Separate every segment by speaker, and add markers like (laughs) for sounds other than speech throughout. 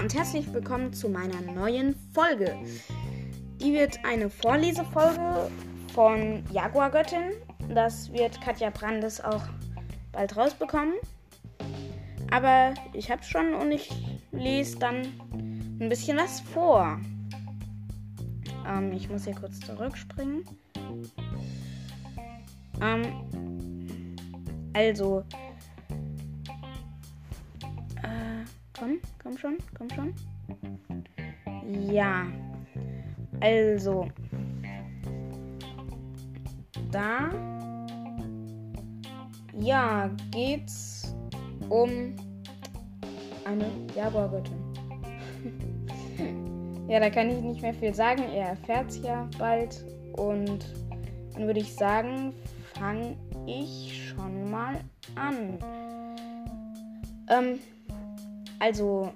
Speaker 1: und herzlich willkommen zu meiner neuen Folge. Die wird eine Vorlesefolge von Jaguar Göttin. Das wird Katja Brandes auch bald rausbekommen. Aber ich hab's schon und ich lese dann ein bisschen was vor. Ähm, ich muss hier kurz zurückspringen. Ähm, also, Komm, komm schon, komm schon. Ja. Also. Da. Ja, geht's um eine Jaguar-Göttin. (laughs) ja, da kann ich nicht mehr viel sagen. Er erfährt's ja bald. Und dann würde ich sagen, fange ich schon mal an. Ähm, also,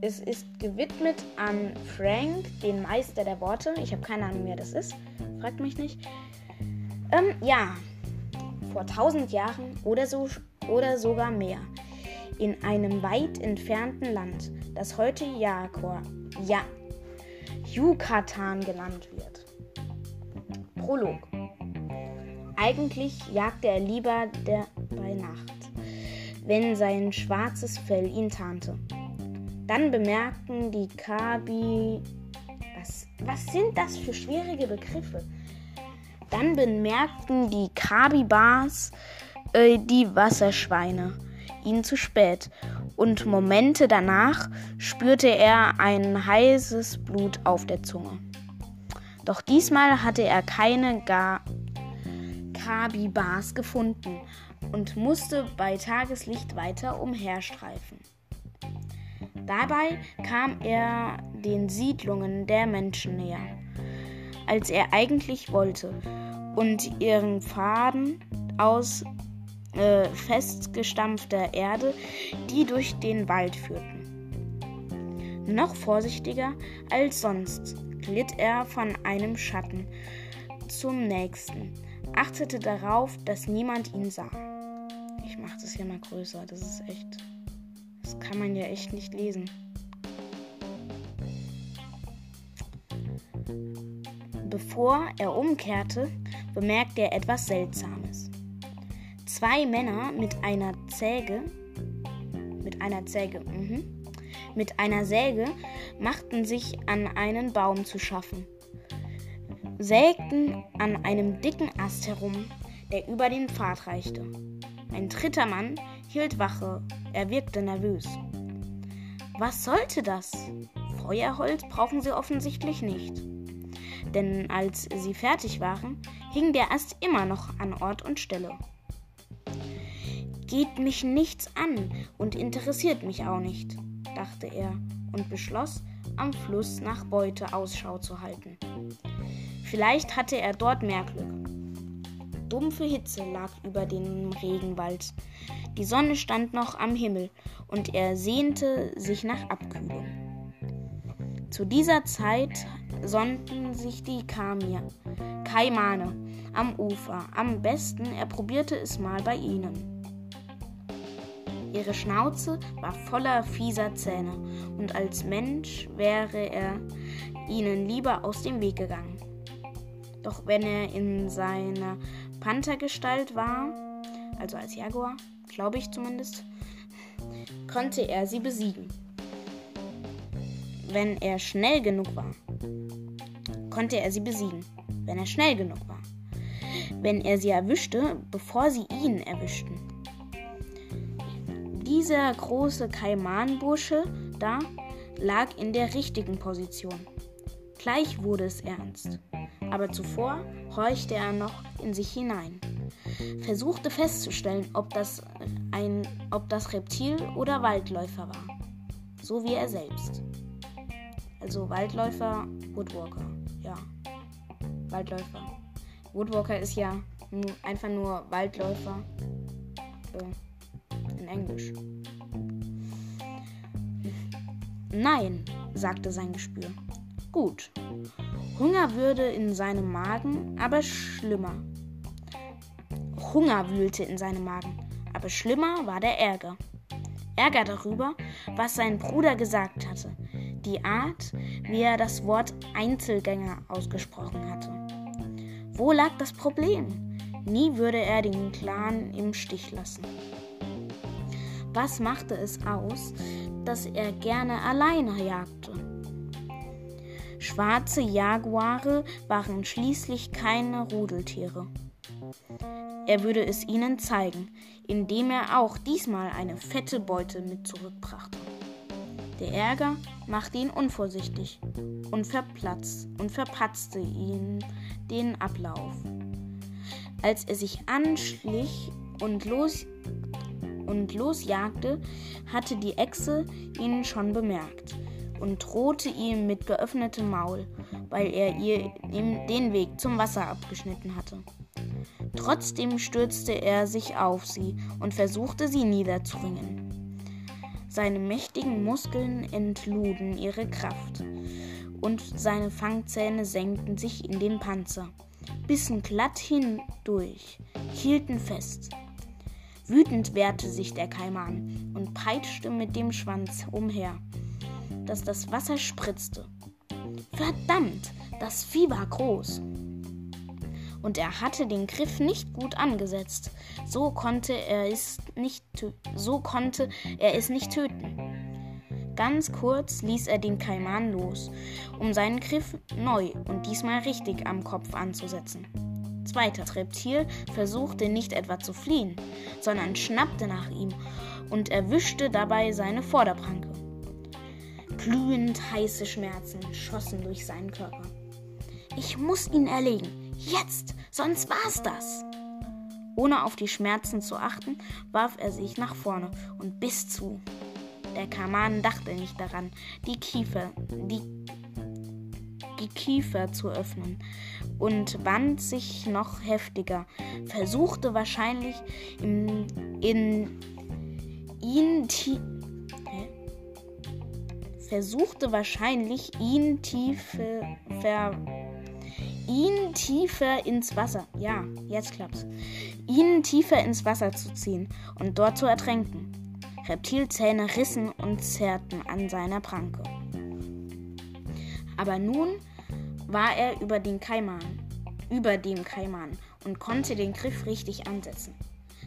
Speaker 1: es ist gewidmet an Frank, den Meister der Worte. Ich habe keine Ahnung, wer das ist. Fragt mich nicht. Ähm, ja. Vor tausend Jahren oder so oder sogar mehr. In einem weit entfernten Land, das heute Jakor, ja, Yucatan genannt wird. Prolog. Eigentlich jagte er lieber der, bei Nacht wenn sein schwarzes Fell ihn tarnte. Dann bemerkten die Kabi. Was, was sind das für schwierige Begriffe? Dann bemerkten die Kabibars, äh, die Wasserschweine, ihn zu spät. Und Momente danach spürte er ein heißes Blut auf der Zunge. Doch diesmal hatte er keine Ga Kabibars gefunden und musste bei Tageslicht weiter umherstreifen. Dabei kam er den Siedlungen der Menschen näher, als er eigentlich wollte, und ihren Pfaden aus äh, festgestampfter Erde, die durch den Wald führten. Noch vorsichtiger als sonst glitt er von einem Schatten zum nächsten, achtete darauf, dass niemand ihn sah. Ich mache das hier mal größer. Das ist echt. Das kann man ja echt nicht lesen. Bevor er umkehrte, bemerkte er etwas Seltsames. Zwei Männer mit einer Säge, mit einer Säge, mh, mit einer Säge machten sich an einen Baum zu schaffen, sägten an einem dicken Ast herum, der über den Pfad reichte. Ein dritter Mann hielt Wache. Er wirkte nervös. Was sollte das? Feuerholz brauchen sie offensichtlich nicht. Denn als sie fertig waren, hing der Ast immer noch an Ort und Stelle. Geht mich nichts an und interessiert mich auch nicht, dachte er und beschloss, am Fluss nach Beute Ausschau zu halten. Vielleicht hatte er dort mehr Glück dumpfe Hitze lag über dem Regenwald. Die Sonne stand noch am Himmel und er sehnte sich nach Abkühlung. Zu dieser Zeit sonnten sich die Kamir, Kaimane am Ufer. Am besten er probierte es mal bei ihnen. Ihre Schnauze war voller fieser Zähne und als Mensch wäre er ihnen lieber aus dem Weg gegangen. Doch wenn er in seiner Panthergestalt war, also als Jaguar, glaube ich zumindest, konnte er sie besiegen. Wenn er schnell genug war, konnte er sie besiegen, wenn er schnell genug war. Wenn er sie erwischte, bevor sie ihn erwischten. Dieser große Kaimanbursche da lag in der richtigen Position. Gleich wurde es ernst aber zuvor horchte er noch in sich hinein, versuchte festzustellen, ob das, ein, ob das Reptil oder Waldläufer war, so wie er selbst. Also Waldläufer, Woodwalker, ja. Waldläufer. Woodwalker ist ja einfach nur Waldläufer äh, in Englisch. Nein, sagte sein Gespür. Gut, Hunger würde in seinem Magen, aber schlimmer. Hunger wühlte in seinem Magen, aber schlimmer war der Ärger. Ärger darüber, was sein Bruder gesagt hatte, die Art, wie er das Wort Einzelgänger ausgesprochen hatte. Wo lag das Problem? Nie würde er den Clan im Stich lassen. Was machte es aus, dass er gerne alleine jagte? Schwarze Jaguare waren schließlich keine Rudeltiere. Er würde es ihnen zeigen, indem er auch diesmal eine fette Beute mit zurückbrachte. Der Ärger machte ihn unvorsichtig und, verplatzt, und verpatzte ihm den Ablauf. Als er sich anschlich und, los, und losjagte, hatte die Echse ihn schon bemerkt und drohte ihm mit geöffnetem Maul, weil er ihr den Weg zum Wasser abgeschnitten hatte. Trotzdem stürzte er sich auf sie und versuchte sie niederzuringen. Seine mächtigen Muskeln entluden ihre Kraft und seine Fangzähne senkten sich in den Panzer, bissen glatt hindurch, hielten fest. Wütend wehrte sich der Kaiman und peitschte mit dem Schwanz umher, dass das Wasser spritzte. Verdammt, das Vieh war groß. Und er hatte den Griff nicht gut angesetzt. So konnte er es nicht, so konnte er es nicht töten. Ganz kurz ließ er den Kaiman los, um seinen Griff neu und diesmal richtig am Kopf anzusetzen. Zweiter Reptil versuchte nicht etwa zu fliehen, sondern schnappte nach ihm und erwischte dabei seine Vorderpranke. Glühend heiße Schmerzen schossen durch seinen Körper. Ich muss ihn erlegen. Jetzt, sonst war's das. Ohne auf die Schmerzen zu achten, warf er sich nach vorne und biss zu. Der Kaman dachte nicht daran, die Kiefer, die, die Kiefer zu öffnen und wand sich noch heftiger, versuchte wahrscheinlich in, in ihn versuchte wahrscheinlich, ihn tiefer, ver, ihn tiefer ins Wasser, ja, jetzt klappt's, ihn tiefer ins Wasser zu ziehen und dort zu ertränken. Reptilzähne rissen und zerrten an seiner Pranke. Aber nun war er über den Kaiman, über dem Kaiman und konnte den Griff richtig ansetzen.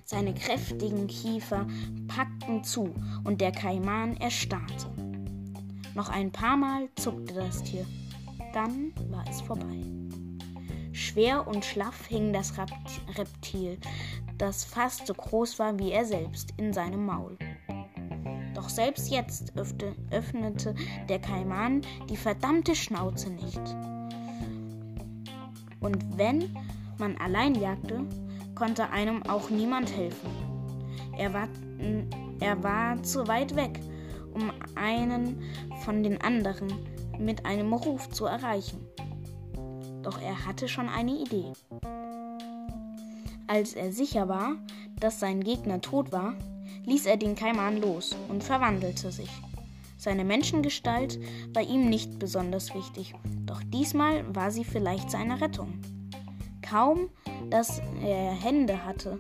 Speaker 1: Seine kräftigen Kiefer packten zu und der Kaiman erstarrte. Noch ein paar Mal zuckte das Tier. Dann war es vorbei. Schwer und schlaff hing das Reptil, das fast so groß war wie er selbst, in seinem Maul. Doch selbst jetzt öffnete der Kaiman die verdammte Schnauze nicht. Und wenn man allein jagte, konnte einem auch niemand helfen. Er war, er war zu weit weg um einen von den anderen mit einem Ruf zu erreichen. Doch er hatte schon eine Idee. Als er sicher war, dass sein Gegner tot war, ließ er den Kaiman los und verwandelte sich. Seine Menschengestalt war ihm nicht besonders wichtig, doch diesmal war sie vielleicht seine Rettung. Kaum, dass er Hände hatte,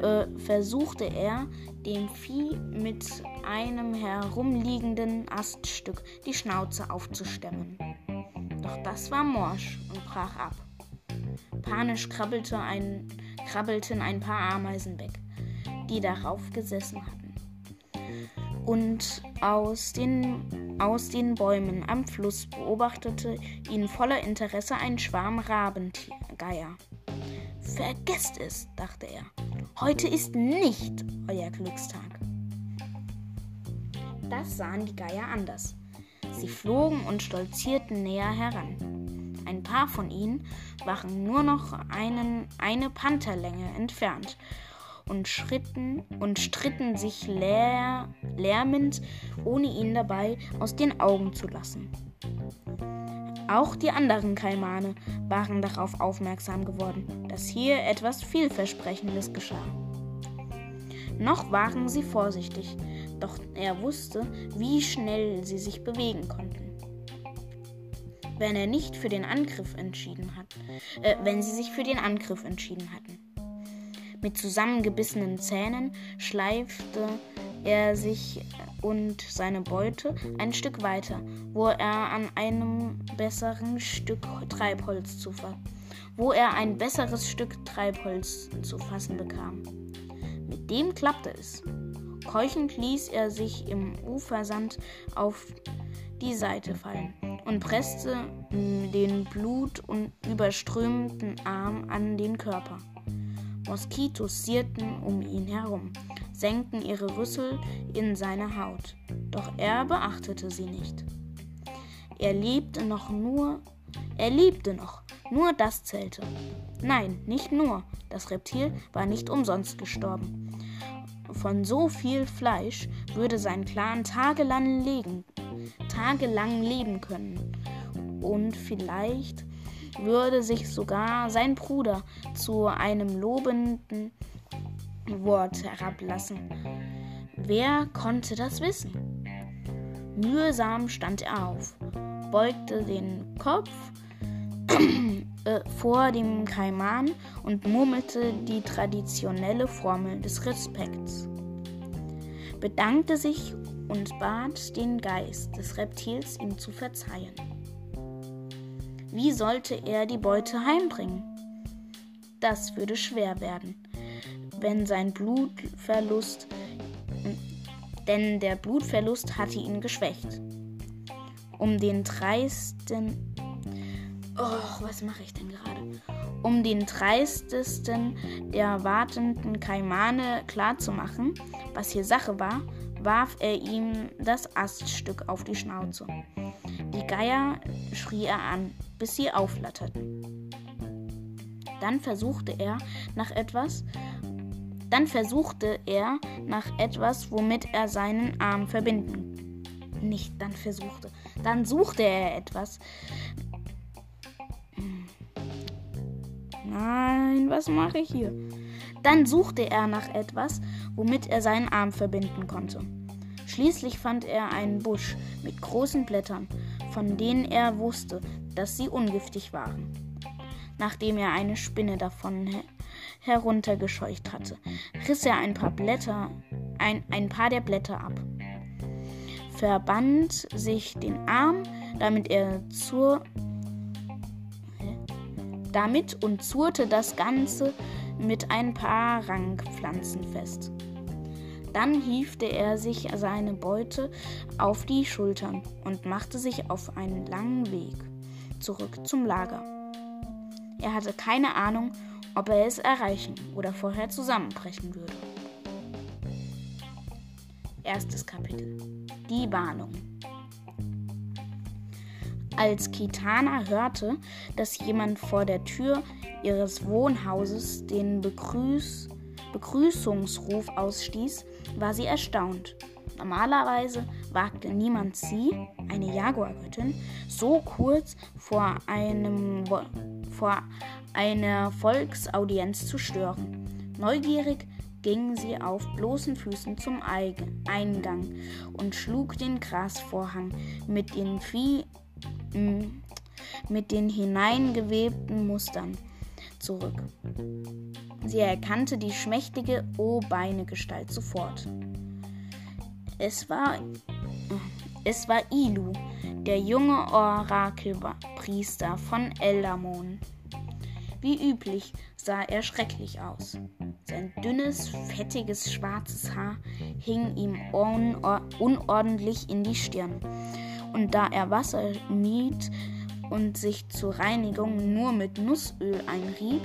Speaker 1: äh, versuchte er, dem Vieh mit einem herumliegenden Aststück die Schnauze aufzustemmen. Doch das war morsch und brach ab. Panisch krabbelte ein, krabbelten ein paar Ameisen weg, die darauf gesessen hatten. Und aus den, aus den Bäumen am Fluss beobachtete ihn voller Interesse ein Schwarm Rabengeier. Vergesst es, dachte er. Heute ist nicht euer Glückstag. Das sahen die Geier anders. Sie flogen und stolzierten näher heran. Ein paar von ihnen waren nur noch einen, eine Pantherlänge entfernt und schritten und stritten sich lär, lärmend, ohne ihn dabei aus den Augen zu lassen. Auch die anderen Kaimane waren darauf aufmerksam geworden, dass hier etwas Vielversprechendes geschah. Noch waren sie vorsichtig, doch er wusste, wie schnell sie sich bewegen konnten. Wenn er nicht für den Angriff entschieden hat, äh, wenn sie sich für den Angriff entschieden hatten. Mit zusammengebissenen Zähnen schleifte er sich und seine Beute ein Stück weiter, wo er an einem besseren Stück Treibholz zu wo er ein besseres Stück Treibholz zu fassen bekam. Mit dem klappte es. Keuchend ließ er sich im Ufersand auf die Seite fallen und presste den blut- und überströmten Arm an den Körper. Moskitos sierten um ihn herum, senkten ihre Rüssel in seine Haut, doch er beachtete sie nicht. Er lebte noch nur, er lebte noch, nur das zählte. Nein, nicht nur, das Reptil war nicht umsonst gestorben. Von so viel Fleisch würde sein Clan tagelang legen, tagelang leben können. Und vielleicht würde sich sogar sein Bruder zu einem lobenden Wort herablassen. Wer konnte das wissen? Mühsam stand er auf, beugte den Kopf (clears throat) äh, vor dem Kaiman und murmelte die traditionelle Formel des Respekts, bedankte sich und bat den Geist des Reptils, ihm zu verzeihen. Wie sollte er die Beute heimbringen? Das würde schwer werden, wenn sein Blutverlust, denn der Blutverlust hatte ihn geschwächt. Um den dreisten, oh, was mache ich denn gerade? Um den dreistesten der wartenden Kaimane klarzumachen, was hier Sache war, warf er ihm das Aststück auf die Schnauze. Die Geier schrie er an, bis sie aufflatterten. Dann versuchte er nach etwas, dann versuchte er nach etwas, womit er seinen Arm verbinden. Nicht dann versuchte, dann suchte er etwas. Nein, was mache ich hier? Dann suchte er nach etwas, womit er seinen Arm verbinden konnte. Schließlich fand er einen Busch mit großen Blättern, von denen er wusste, dass sie ungiftig waren. Nachdem er eine Spinne davon heruntergescheucht hatte, riss er ein paar Blätter, ein, ein paar der Blätter ab, verband sich den Arm, damit er zur damit und zurte das Ganze mit ein paar Rankpflanzen fest. Dann hiefte er sich seine Beute auf die Schultern und machte sich auf einen langen Weg zurück zum Lager. Er hatte keine Ahnung, ob er es erreichen oder vorher zusammenbrechen würde. Erstes Kapitel. Die Warnung. Als Kitana hörte, dass jemand vor der Tür ihres Wohnhauses den Begrüß Begrüßungsruf ausstieß, war sie erstaunt. Normalerweise wagte niemand sie, eine Jaguargöttin, so kurz vor, einem, vor einer Volksaudienz zu stören. Neugierig ging sie auf bloßen Füßen zum Eingang und schlug den Grasvorhang mit den, Vieh, mit den hineingewebten Mustern zurück. Sie erkannte die schmächtige O-Beine-Gestalt sofort. Es war, es war Ilu, der junge Orakelpriester von Eldamon. Wie üblich sah er schrecklich aus. Sein dünnes, fettiges, schwarzes Haar hing ihm unordentlich in die Stirn. Und da er Wasser mied und sich zur Reinigung nur mit Nussöl einrieb,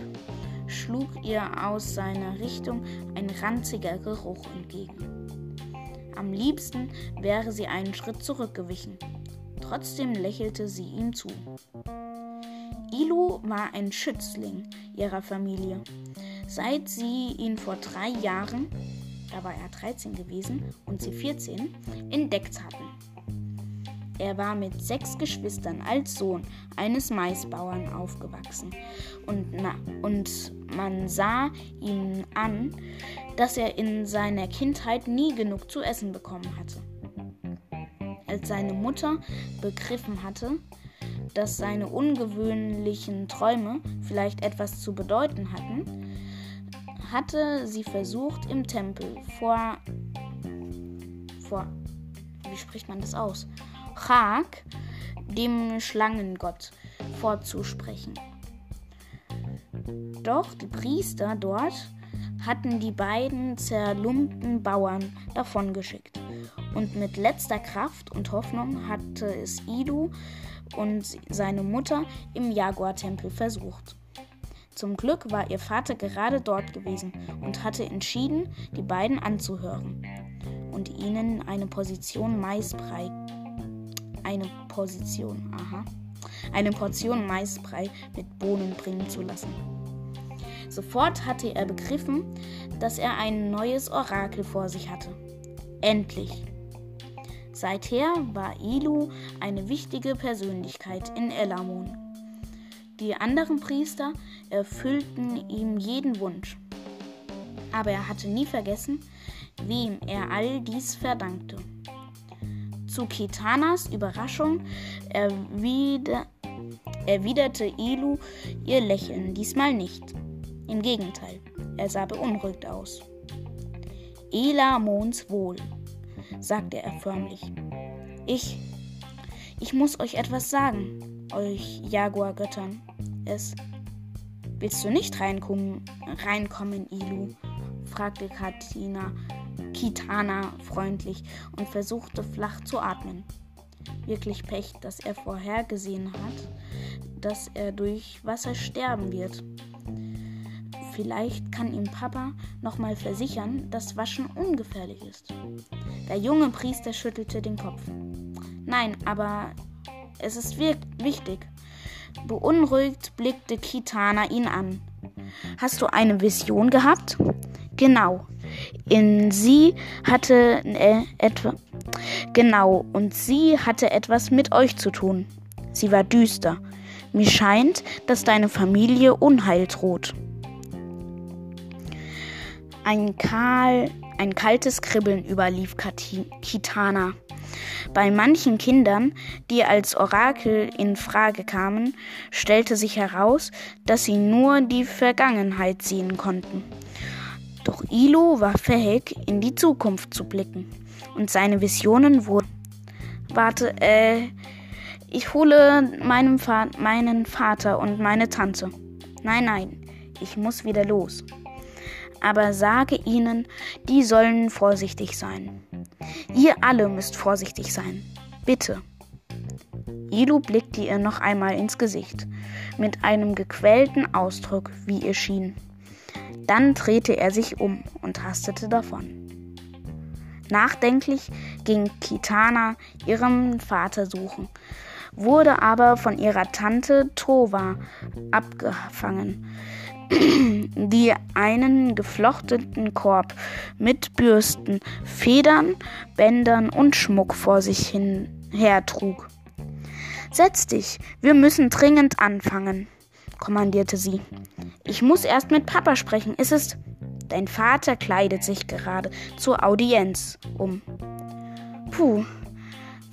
Speaker 1: schlug ihr aus seiner Richtung ein ranziger Geruch entgegen. Am liebsten wäre sie einen Schritt zurückgewichen. Trotzdem lächelte sie ihm zu. Ilu war ein Schützling ihrer Familie. Seit sie ihn vor drei Jahren, da war er 13 gewesen und sie 14, entdeckt hatten. Er war mit sechs Geschwistern als Sohn eines Maisbauern aufgewachsen und, na, und man sah ihm an, dass er in seiner Kindheit nie genug zu essen bekommen hatte. Als seine Mutter begriffen hatte, dass seine ungewöhnlichen Träume vielleicht etwas zu bedeuten hatten, hatte sie versucht, im Tempel vor vor. Wie spricht man das aus? Chak, dem Schlangengott, vorzusprechen. Doch die Priester dort hatten die beiden zerlumpten Bauern davongeschickt. Und mit letzter Kraft und Hoffnung hatte es Idu und seine Mutter im Jaguar-Tempel versucht. Zum Glück war ihr Vater gerade dort gewesen und hatte entschieden, die beiden anzuhören und ihnen eine Position Maisbrei, eine Position, aha, eine Portion Maisbrei mit Bohnen bringen zu lassen. Sofort hatte er begriffen, dass er ein neues Orakel vor sich hatte. Endlich. Seither war Ilu eine wichtige Persönlichkeit in Elamon. Die anderen Priester erfüllten ihm jeden Wunsch. Aber er hatte nie vergessen, wem er all dies verdankte. Zu Kitanas Überraschung erwider erwiderte Ilu ihr Lächeln diesmal nicht. Im Gegenteil, er sah beunruhigt aus. Ela Mons wohl, sagte er förmlich. Ich, ich muss euch etwas sagen, euch Jaguar-Göttern. Es. Willst du nicht reinkommen, reinkommen, Ilu? fragte Katina, Kitana freundlich und versuchte flach zu atmen. Wirklich Pech, dass er vorhergesehen hat, dass er durch Wasser sterben wird. Vielleicht kann ihm Papa nochmal versichern, dass Waschen ungefährlich ist. Der junge Priester schüttelte den Kopf. Nein, aber es ist wichtig. Beunruhigt blickte Kitana ihn an. Hast du eine Vision gehabt? Genau. In sie hatte äh, etwa. Genau, und sie hatte etwas mit euch zu tun. Sie war düster. Mir scheint, dass deine Familie Unheil droht. Ein, kahl, ein kaltes Kribbeln überlief Kitana. Bei manchen Kindern, die als Orakel in Frage kamen, stellte sich heraus, dass sie nur die Vergangenheit sehen konnten. Doch Ilo war fähig, in die Zukunft zu blicken, und seine Visionen wurden. Warte, äh, ich hole meinem Va meinen Vater und meine Tante. Nein, nein, ich muss wieder los aber sage ihnen, die sollen vorsichtig sein. Ihr alle müsst vorsichtig sein. Bitte. Ilu blickte ihr noch einmal ins Gesicht, mit einem gequälten Ausdruck, wie ihr schien. Dann drehte er sich um und hastete davon. Nachdenklich ging Kitana ihrem Vater suchen, wurde aber von ihrer Tante Tova abgefangen, (clears throat) die einen geflochtenen Korb mit Bürsten, Federn, Bändern und Schmuck vor sich hin hertrug. Setz dich, wir müssen dringend anfangen, kommandierte sie. Ich muss erst mit Papa sprechen. Es ist. Dein Vater kleidet sich gerade zur Audienz um. Puh,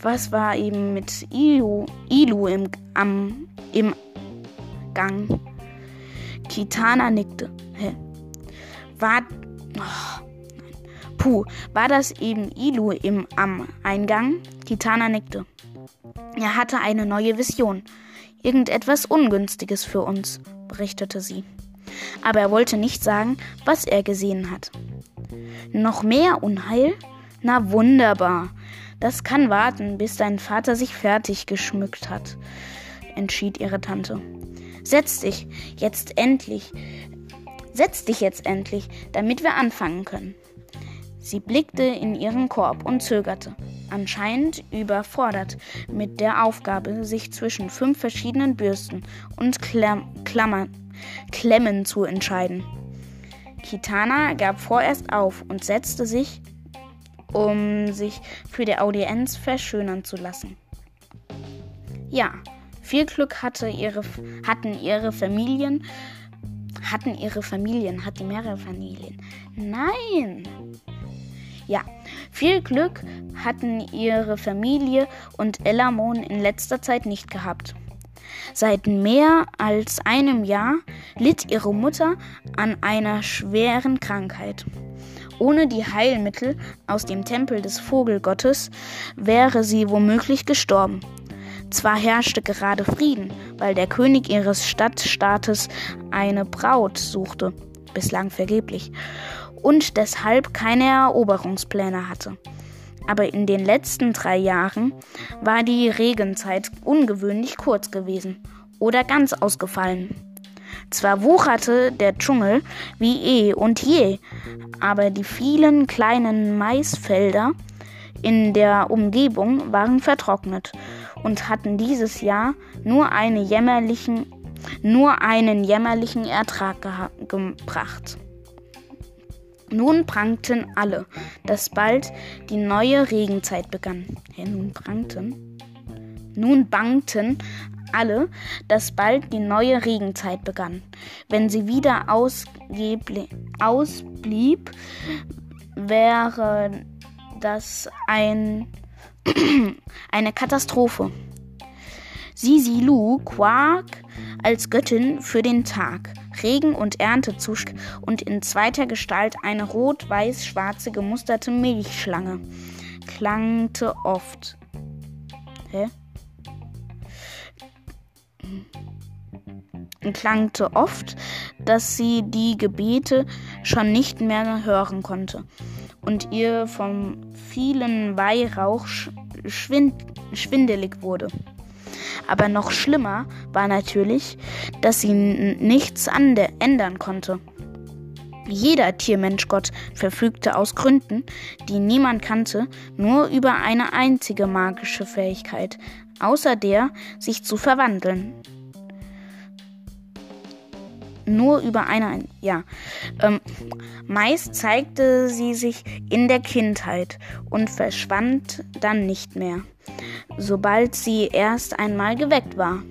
Speaker 1: was war eben mit Ilu, Ilu im, am, im Gang? Kitana nickte. Hä? War. Oh, Puh, war das eben Ilu im am Eingang? Kitana nickte. Er hatte eine neue Vision. Irgendetwas Ungünstiges für uns, berichtete sie. Aber er wollte nicht sagen, was er gesehen hat. Noch mehr Unheil? Na wunderbar. Das kann warten, bis dein Vater sich fertig geschmückt hat, entschied ihre Tante. Setz dich jetzt endlich. Setz dich jetzt endlich, damit wir anfangen können. Sie blickte in ihren Korb und zögerte, anscheinend überfordert mit der Aufgabe, sich zwischen fünf verschiedenen Bürsten und Klamm Klammern, Klemmen zu entscheiden. Kitana gab vorerst auf und setzte sich, um sich für die Audienz verschönern zu lassen. Ja, viel Glück hatte ihre, hatten ihre Familien. Hatten ihre Familien, hatten mehrere Familien. Nein! Ja, viel Glück hatten ihre Familie und Elamon in letzter Zeit nicht gehabt. Seit mehr als einem Jahr litt ihre Mutter an einer schweren Krankheit. Ohne die Heilmittel aus dem Tempel des Vogelgottes wäre sie womöglich gestorben. Zwar herrschte gerade Frieden, weil der König ihres Stadtstaates eine Braut suchte, bislang vergeblich, und deshalb keine Eroberungspläne hatte. Aber in den letzten drei Jahren war die Regenzeit ungewöhnlich kurz gewesen oder ganz ausgefallen. Zwar wucherte der Dschungel wie eh und je, aber die vielen kleinen Maisfelder in der Umgebung waren vertrocknet und hatten dieses Jahr nur, eine nur einen jämmerlichen Ertrag gebracht. Nun prangten alle, dass bald die neue Regenzeit begann. Ja, nun prangten. Nun bangten alle, dass bald die neue Regenzeit begann. Wenn sie wieder ausblieb, wäre das ein, (clears throat) eine Katastrophe. Sisilu Quark als Göttin für den Tag, Regen und Ernte zusch und in zweiter Gestalt eine rot-weiß-schwarze gemusterte Milchschlange klangte oft. Hä? klangte oft, dass sie die Gebete schon nicht mehr hören konnte und ihr vom vielen Weihrauch schwind schwindelig wurde. Aber noch schlimmer war natürlich, dass sie nichts ändern konnte. Jeder Tiermenschgott verfügte aus Gründen, die niemand kannte, nur über eine einzige magische Fähigkeit, außer der, sich zu verwandeln. Nur über eine, ja. Ähm, meist zeigte sie sich in der Kindheit und verschwand dann nicht mehr sobald sie erst einmal geweckt war.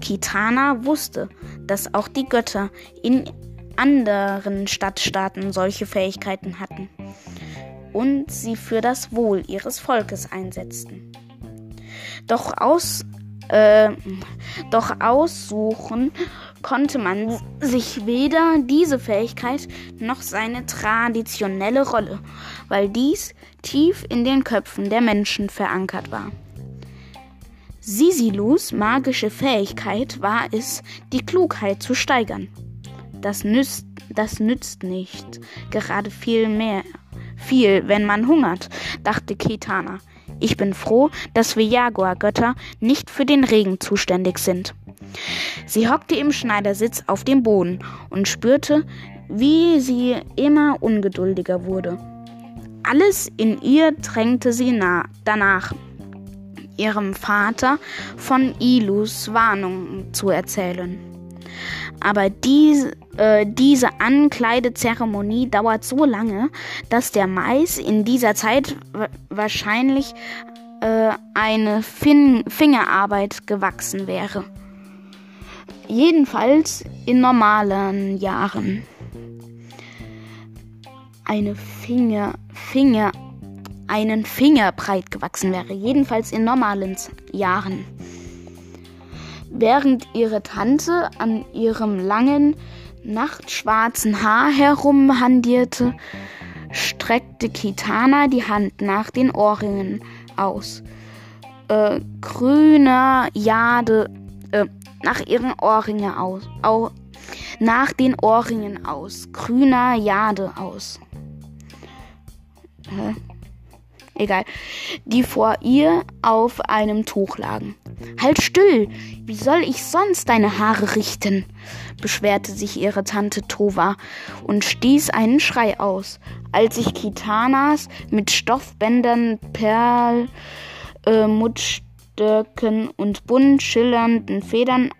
Speaker 1: Kitana wusste, dass auch die Götter in anderen Stadtstaaten solche Fähigkeiten hatten und sie für das Wohl ihres Volkes einsetzten. Doch, aus, äh, doch aussuchen konnte man sich weder diese Fähigkeit noch seine traditionelle Rolle, weil dies tief in den Köpfen der Menschen verankert war. Sisilus magische Fähigkeit war es, die Klugheit zu steigern. Das nützt, das nützt nicht, gerade viel mehr, viel, wenn man hungert, dachte Kitana. Ich bin froh, dass wir Jaguar-Götter nicht für den Regen zuständig sind. Sie hockte im Schneidersitz auf dem Boden und spürte, wie sie immer ungeduldiger wurde. Alles in ihr drängte sie nah danach ihrem Vater von Ilus Warnung zu erzählen. Aber dies, äh, diese Ankleidezeremonie dauert so lange, dass der Mais in dieser Zeit wahrscheinlich äh, eine fin Fingerarbeit gewachsen wäre. Jedenfalls in normalen Jahren. Eine Finger, Finger, einen Finger breit gewachsen wäre, jedenfalls in normalen Jahren. Während ihre Tante an ihrem langen, nachtschwarzen Haar herumhandierte, streckte Kitana die Hand nach den Ohrringen aus. Äh, grüner Jade, äh, nach ihren Ohrringen aus, au, nach den Ohrringen aus, grüner Jade aus. Hä? egal, die vor ihr auf einem Tuch lagen. Halt still! Wie soll ich sonst deine Haare richten? beschwerte sich ihre Tante Tova und stieß einen Schrei aus, als sich Kitanas mit Stoffbändern, Perl, äh, und bunt schillernden Federn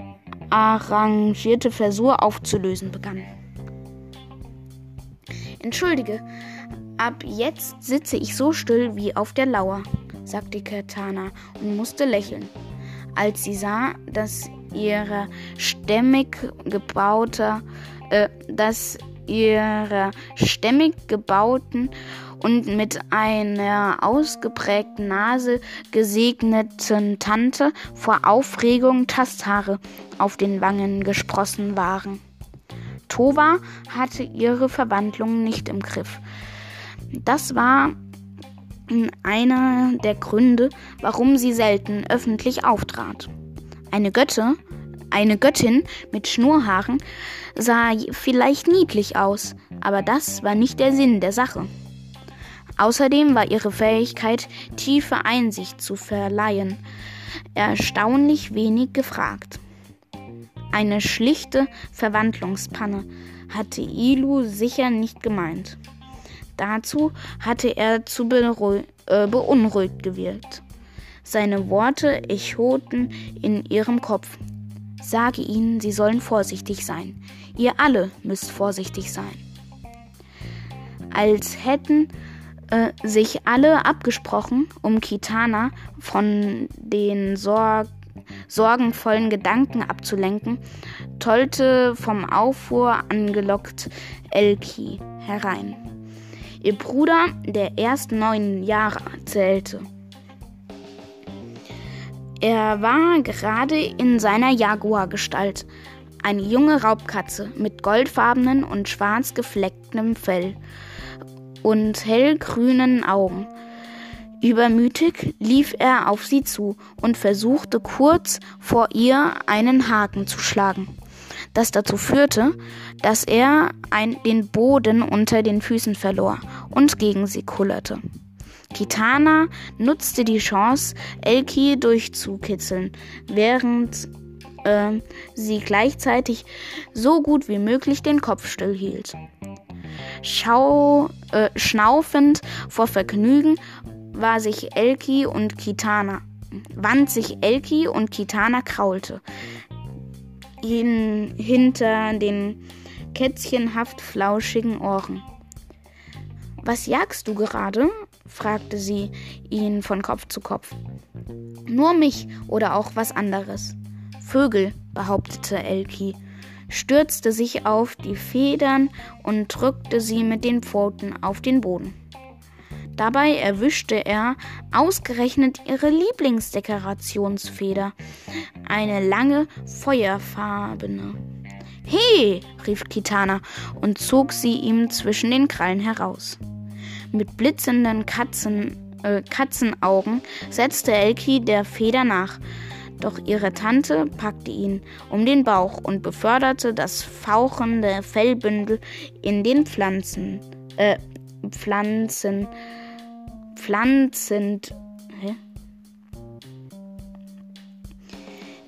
Speaker 1: arrangierte Versur aufzulösen begann. Entschuldige, Ab jetzt sitze ich so still wie auf der Lauer, sagte Katana und musste lächeln, als sie sah, dass ihre stämmig gebauter, äh, dass ihrer stämmig gebauten und mit einer ausgeprägten Nase gesegneten Tante vor Aufregung Tasthaare auf den Wangen gesprossen waren. Tova hatte ihre Verwandlung nicht im Griff. Das war einer der Gründe, warum sie selten öffentlich auftrat. Eine Götte, eine Göttin mit Schnurrhaaren sah vielleicht niedlich aus, aber das war nicht der Sinn der Sache. Außerdem war ihre Fähigkeit, tiefe Einsicht zu verleihen, erstaunlich wenig gefragt. Eine schlichte Verwandlungspanne hatte Ilu sicher nicht gemeint. Dazu hatte er zu äh, beunruhigt gewirkt. Seine Worte echoten in ihrem Kopf. Sage ihnen, sie sollen vorsichtig sein. Ihr alle müsst vorsichtig sein. Als hätten äh, sich alle abgesprochen, um Kitana von den Sorg sorgenvollen Gedanken abzulenken, tollte vom Aufruhr angelockt Elki herein. Ihr Bruder, der erst neun Jahre zählte. Er war gerade in seiner Jaguar-Gestalt, eine junge Raubkatze mit goldfarbenen und schwarz geflecktem Fell und hellgrünen Augen. Übermütig lief er auf sie zu und versuchte kurz vor ihr einen Haken zu schlagen, das dazu führte, dass er ein, den Boden unter den Füßen verlor und gegen sie kullerte. Kitana nutzte die Chance, Elki durchzukitzeln, während äh, sie gleichzeitig so gut wie möglich den Kopf stillhielt. Schau, äh, schnaufend vor Vergnügen war sich Elki und Kitana, wand sich Elki und Kitana kraulte. Hin, hinter den kätzchenhaft flauschigen Ohren. Was jagst du gerade? fragte sie ihn von Kopf zu Kopf. Nur mich oder auch was anderes. Vögel, behauptete Elki, stürzte sich auf die Federn und drückte sie mit den Pfoten auf den Boden. Dabei erwischte er ausgerechnet ihre Lieblingsdekorationsfeder, eine lange feuerfarbene. He! rief Kitana und zog sie ihm zwischen den Krallen heraus. Mit blitzenden Katzen, äh, Katzenaugen setzte Elki der Feder nach, doch ihre Tante packte ihn um den Bauch und beförderte das fauchende Fellbündel in den Pflanzen, äh, Pflanzen, pflanzend, hä?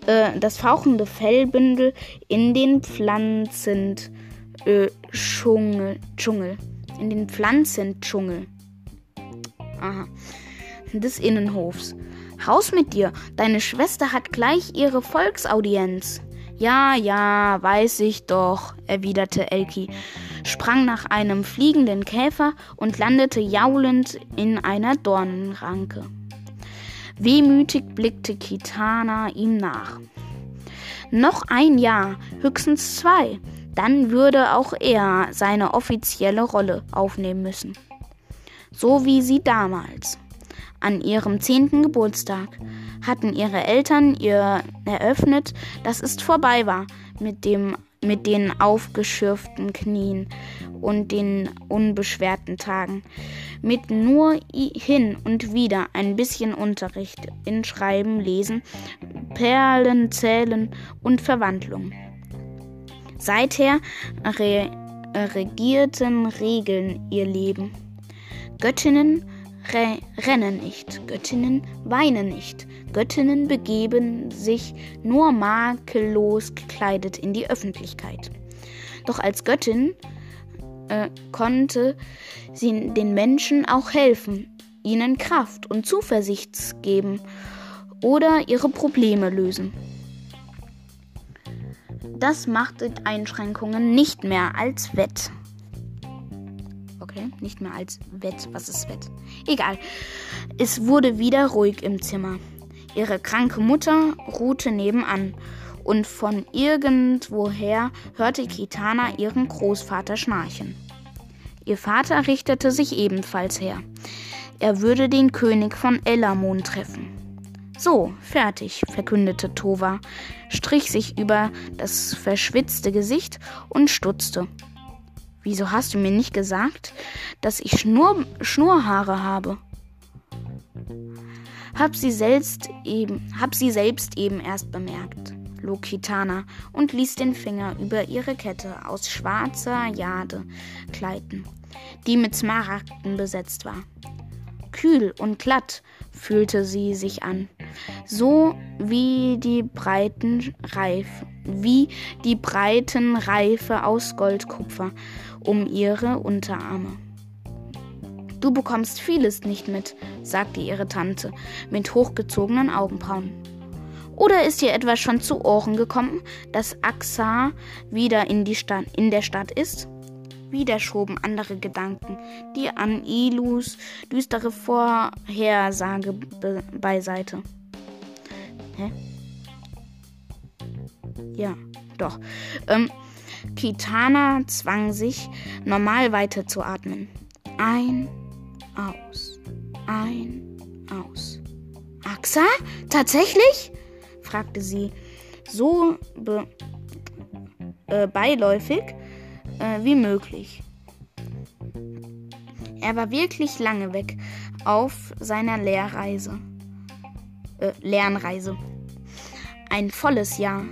Speaker 1: Äh, das fauchende Fellbündel in den Pflanzend, äh, Dschungel, Dschungel, in den Pflanzendschungel. Aha. Des Innenhofs. Haus mit dir, deine Schwester hat gleich ihre Volksaudienz. Ja, ja, weiß ich doch, erwiderte Elki, sprang nach einem fliegenden Käfer und landete jaulend in einer Dornenranke. Wehmütig blickte Kitana ihm nach. Noch ein Jahr, höchstens zwei, dann würde auch er seine offizielle Rolle aufnehmen müssen. So wie sie damals. An ihrem zehnten Geburtstag hatten ihre Eltern ihr eröffnet, dass es vorbei war mit, dem, mit den aufgeschürften Knien und den unbeschwerten Tagen, mit nur hin und wieder ein bisschen Unterricht in Schreiben, Lesen, Perlen, Zählen und Verwandlung. Seither re regierten Regeln ihr Leben. Göttinnen Re rennen nicht, Göttinnen weinen nicht, Göttinnen begeben sich nur makellos gekleidet in die Öffentlichkeit. Doch als Göttin äh, konnte sie den Menschen auch helfen, ihnen Kraft und Zuversicht geben oder ihre Probleme lösen. Das machte Einschränkungen nicht mehr als wett. Okay, nicht mehr als Wett. Was ist Wett? Egal. Es wurde wieder ruhig im Zimmer. Ihre kranke Mutter ruhte nebenan und von irgendwoher hörte Kitana ihren Großvater schnarchen. Ihr Vater richtete sich ebenfalls her. Er würde den König von Elamon treffen. So, fertig, verkündete Tova, strich sich über das verschwitzte Gesicht und stutzte. Wieso hast du mir nicht gesagt, dass ich Schnur Schnurhaare habe? Hab sie selbst eben, hab sie selbst eben erst bemerkt, log Kitana und ließ den Finger über ihre Kette aus schwarzer Jade gleiten, die mit Smaragden besetzt war. Kühl und glatt fühlte sie sich an, so wie die breiten Reife, wie die breiten Reife aus Goldkupfer um ihre Unterarme. Du bekommst vieles nicht mit, sagte ihre Tante mit hochgezogenen Augenbrauen. Oder ist dir etwas schon zu Ohren gekommen, dass Axa wieder in, in der Stadt ist? Wieder schoben andere Gedanken, die an Ilus düstere Vorhersage be beiseite. Hä? Ja, doch. Ähm, Kitana zwang sich, normal weiterzuatmen. Ein, aus, ein, aus. Axa? Tatsächlich? fragte sie, so be, äh, beiläufig äh, wie möglich. Er war wirklich lange weg auf seiner Lehrreise. Äh, Lernreise. Ein volles Jahr.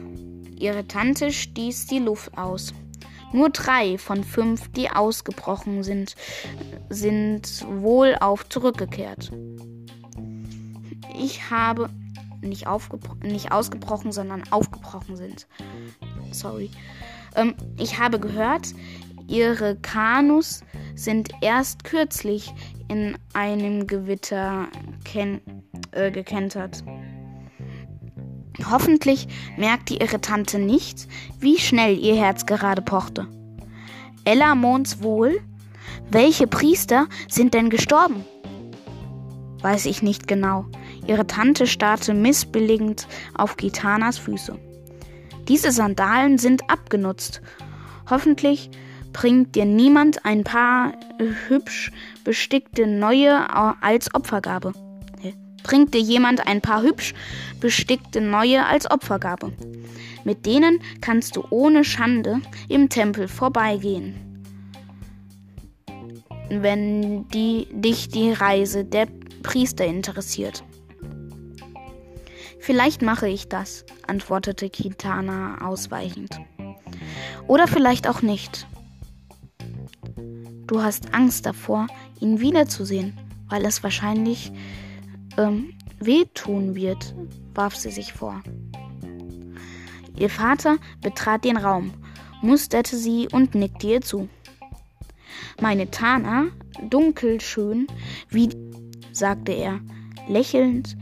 Speaker 1: Ihre Tante stieß die Luft aus. Nur drei von fünf, die ausgebrochen sind, sind wohlauf zurückgekehrt. Ich habe nicht, nicht ausgebrochen, sondern aufgebrochen sind. Sorry. Ähm, ich habe gehört, ihre Kanus sind erst kürzlich in einem Gewitter äh, gekentert. Hoffentlich merkte ihre Tante nicht, wie schnell ihr Herz gerade pochte. Ella Mons wohl? Welche Priester sind denn gestorben? Weiß ich nicht genau. Ihre Tante starrte missbilligend auf Gitanas Füße. Diese Sandalen sind abgenutzt. Hoffentlich bringt dir niemand ein paar hübsch bestickte neue als Opfergabe bringt dir jemand ein paar hübsch bestickte neue als Opfergabe. Mit denen kannst du ohne Schande im Tempel vorbeigehen. Wenn die, dich die Reise der Priester interessiert. Vielleicht mache ich das, antwortete Kitana ausweichend. Oder vielleicht auch nicht. Du hast Angst davor, ihn wiederzusehen, weil es wahrscheinlich ähm, wehtun wird, warf sie sich vor. Ihr Vater betrat den Raum, musterte sie und nickte ihr zu. Meine Tana, dunkelschön, wie, sagte er, lächelnd,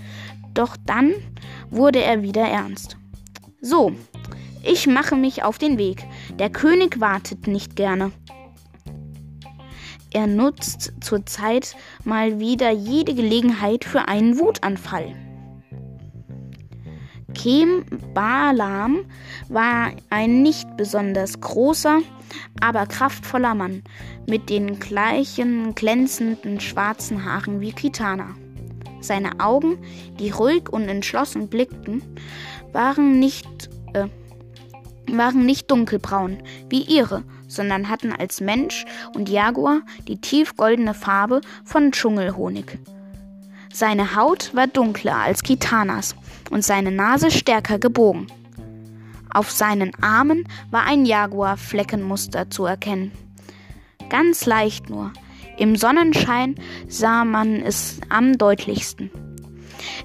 Speaker 1: doch dann wurde er wieder ernst. So, ich mache mich auf den Weg. Der König wartet nicht gerne. Er nutzt zurzeit mal wieder jede Gelegenheit für einen Wutanfall. Kem Balam war ein nicht besonders großer, aber kraftvoller Mann mit den gleichen glänzenden schwarzen Haaren wie Kitana. Seine Augen, die ruhig und entschlossen blickten, waren nicht, äh, waren nicht dunkelbraun wie ihre, sondern hatten als Mensch und Jaguar die tiefgoldene Farbe von Dschungelhonig. Seine Haut war dunkler als Kitanas und seine Nase stärker gebogen. Auf seinen Armen war ein Jaguar-Fleckenmuster zu erkennen. Ganz leicht nur. Im Sonnenschein sah man es am deutlichsten.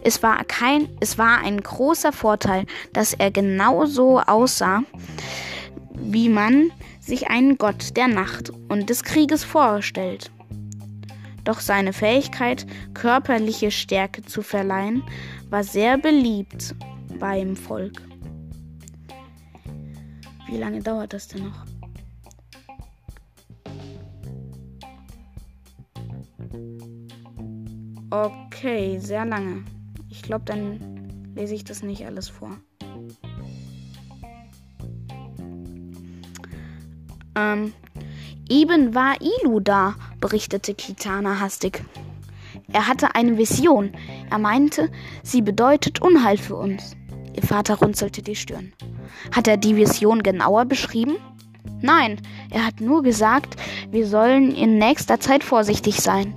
Speaker 1: Es war, kein, es war ein großer Vorteil, dass er genauso aussah, wie man sich einen Gott der Nacht und des Krieges vorstellt. Doch seine Fähigkeit, körperliche Stärke zu verleihen, war sehr beliebt beim Volk. Wie lange dauert das denn noch? Okay, sehr lange. Ich glaube, dann lese ich das nicht alles vor. Ähm, eben war Ilu da, berichtete Kitana hastig. Er hatte eine Vision. Er meinte, sie bedeutet Unheil für uns. Ihr Vater runzelte die Stirn. Hat er die Vision genauer beschrieben? Nein, er hat nur gesagt, wir sollen in nächster Zeit vorsichtig sein.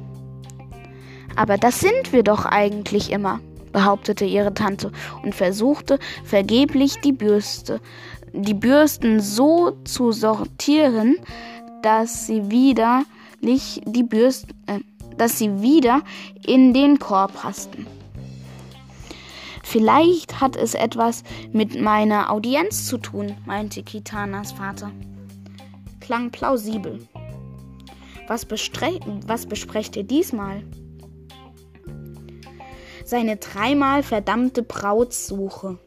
Speaker 1: Aber das sind wir doch eigentlich immer, behauptete ihre Tante und versuchte vergeblich die Bürste, die Bürsten so zu sortieren, dass sie wieder die Bürsten, äh, dass sie wieder in den Korb passten. Vielleicht hat es etwas mit meiner Audienz zu tun, meinte Kitanas Vater. Klang plausibel. Was, was besprecht ihr diesmal? Seine dreimal verdammte Brautsuche,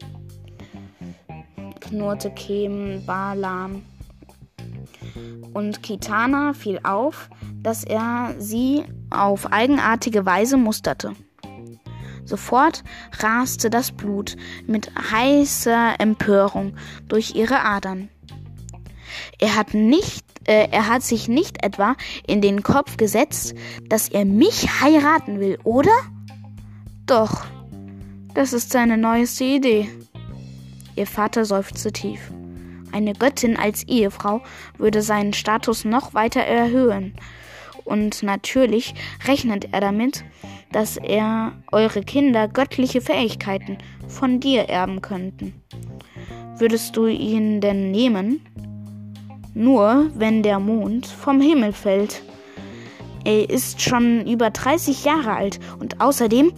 Speaker 1: knurrte Kem Balam. Und Kitana fiel auf, dass er sie auf eigenartige Weise musterte. Sofort raste das Blut mit heißer Empörung durch ihre Adern. Er hat nicht, äh, er hat sich nicht etwa in den Kopf gesetzt, dass er mich heiraten will, oder? Doch, das ist seine neueste Idee. Ihr Vater seufzte tief. Eine Göttin als Ehefrau würde seinen Status noch weiter erhöhen. Und natürlich rechnet er damit, dass er eure Kinder göttliche Fähigkeiten von dir erben könnten. Würdest du ihn denn nehmen? Nur wenn der Mond vom Himmel fällt. Er ist schon über 30 Jahre alt und außerdem,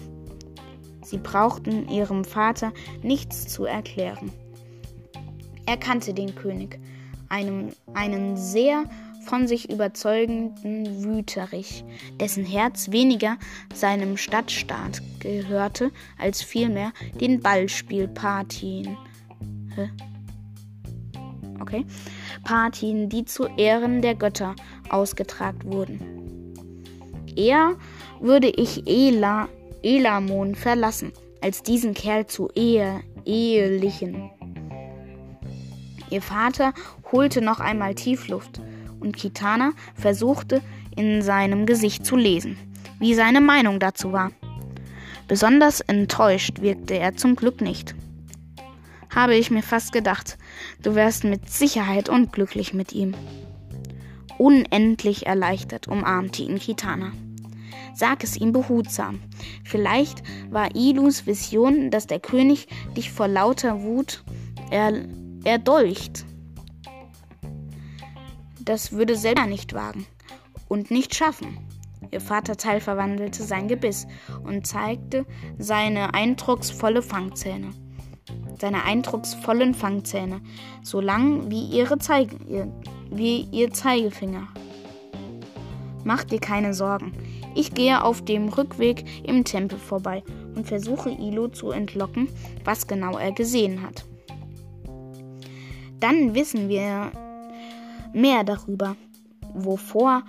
Speaker 1: sie brauchten ihrem Vater nichts zu erklären. Er kannte den König, einem, einen sehr von sich überzeugenden Wüterich, dessen Herz weniger seinem Stadtstaat gehörte, als vielmehr den Ballspielpartien. Okay. Partien, die zu Ehren der Götter ausgetragen wurden. Eher würde ich Ela, Elamon verlassen, als diesen Kerl zu ehe, ehelichen. Ihr Vater holte noch einmal Tiefluft und Kitana versuchte in seinem Gesicht zu lesen, wie seine Meinung dazu war. Besonders enttäuscht wirkte er zum Glück nicht. Habe ich mir fast gedacht, du wärst mit Sicherheit unglücklich mit ihm. Unendlich erleichtert umarmte ihn Kitana. Sag es ihm behutsam. Vielleicht war Ilus Vision, dass der König dich vor lauter Wut er erdolcht. Das würde selber nicht wagen und nicht schaffen. Ihr Vaterteil verwandelte sein Gebiss und zeigte seine eindrucksvolle Fangzähne. Seine eindrucksvollen Fangzähne, so lang wie, ihre Zeige, wie ihr Zeigefinger. Mach dir keine Sorgen. Ich gehe auf dem Rückweg im Tempel vorbei und versuche Ilo zu entlocken, was genau er gesehen hat. Dann wissen wir mehr darüber, wovor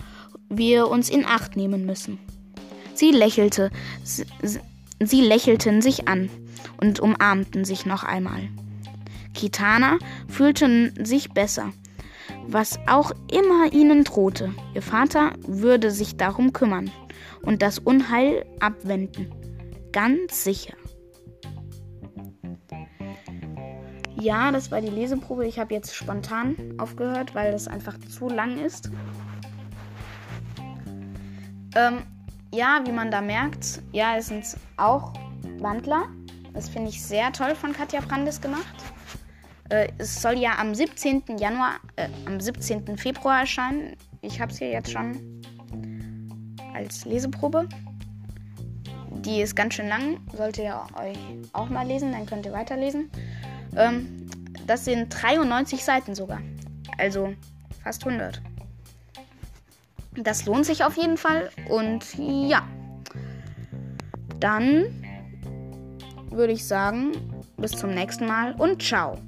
Speaker 1: wir uns in Acht nehmen müssen. Sie lächelte, sie, lächelten sich an und umarmten sich noch einmal. Kitana fühlten sich besser, was auch immer ihnen drohte. Ihr Vater würde sich darum kümmern und das Unheil abwenden. Ganz sicher. Ja, das war die Leseprobe. Ich habe jetzt spontan aufgehört, weil das einfach zu lang ist. Ähm, ja, wie man da merkt, ja, es sind auch Wandler. Das finde ich sehr toll von Katja Brandes gemacht. Äh, es soll ja am 17. Januar, äh, am 17. Februar erscheinen. Ich habe es hier jetzt schon als Leseprobe. Die ist ganz schön lang. Solltet ihr euch auch mal lesen, dann könnt ihr weiterlesen. Ähm, das sind 93 Seiten sogar. Also fast 100. Das lohnt sich auf jeden Fall. Und ja. Dann würde ich sagen, bis zum nächsten Mal und ciao.